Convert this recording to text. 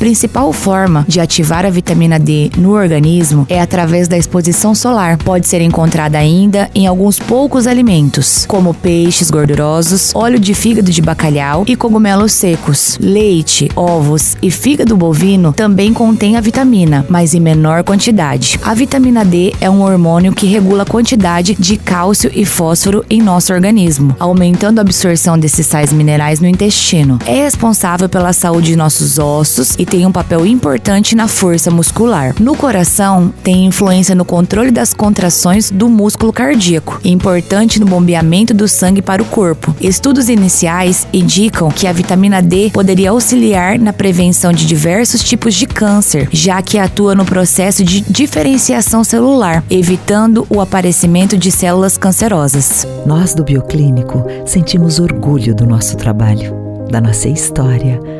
Principal forma de ativar a vitamina D no organismo é através da exposição solar. Pode ser encontrada ainda em alguns poucos alimentos, como peixes gordurosos, óleo de fígado de bacalhau e cogumelos secos. Leite, ovos e fígado bovino também contém a vitamina, mas em menor quantidade. A vitamina D é um hormônio que regula a quantidade de cálcio e fósforo em nosso organismo, aumentando a absorção desses sais minerais no intestino. É responsável pela saúde de nossos ossos e tem um papel importante na força muscular. No coração, tem influência no controle das contrações do músculo cardíaco, importante no bombeamento do sangue para o corpo. Estudos iniciais indicam que a vitamina D poderia auxiliar na prevenção de diversos tipos de câncer, já que atua no processo de diferenciação celular, evitando o aparecimento de células cancerosas. Nós do Bioclínico sentimos orgulho do nosso trabalho, da nossa história